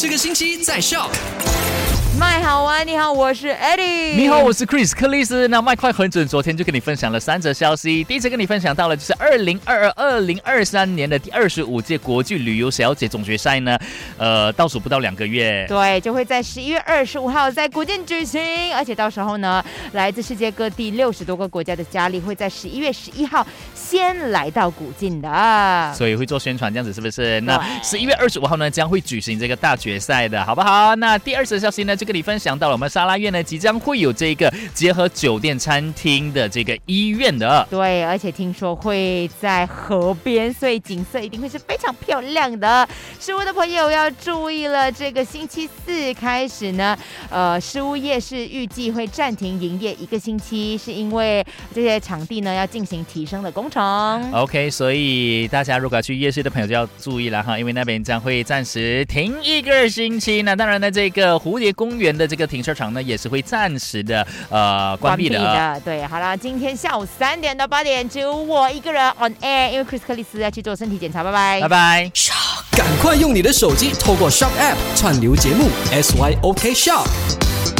这个星期在校麦好玩，你好，我是 Eddie。你好，我是 Chris 克里斯。那麦快很准，昨天就跟你分享了三则消息。第一则跟你分享到了，就是二零二二二零二三年的第二十五届国际旅游小姐总决赛呢，呃，倒数不到两个月，对，就会在十一月二十五号在古晋举行，而且到时候呢，来自世界各地六十多个国家的佳丽会在十一月十一号先来到古晋的，所以会做宣传，这样子是不是？那十一月二十五号呢，将会举行这个大决赛的，好不好？那第二则消息呢，就跟你分享到了，我们沙拉院呢即将会有这个结合酒店、餐厅的这个医院的。对，而且听说会在河边，所以景色一定会是非常漂亮的。食物的朋友要注意了，这个星期四开始呢，呃，食物夜市预计会暂停营业一个星期，是因为这些场地呢要进行提升的工程。OK，所以大家如果要去夜市的朋友就要注意了哈，因为那边将会暂时停一个星期。那当然呢，这个蝴蝶公园的这个停车场呢，也是会暂时的呃关闭的。对，好了，今天下午三点到八点，只有我一个人 on air，因为 Chris 克里斯要去做身体检查，拜拜，拜拜。赶快用你的手机透过 Shock App 串流节目 SYOK Shock。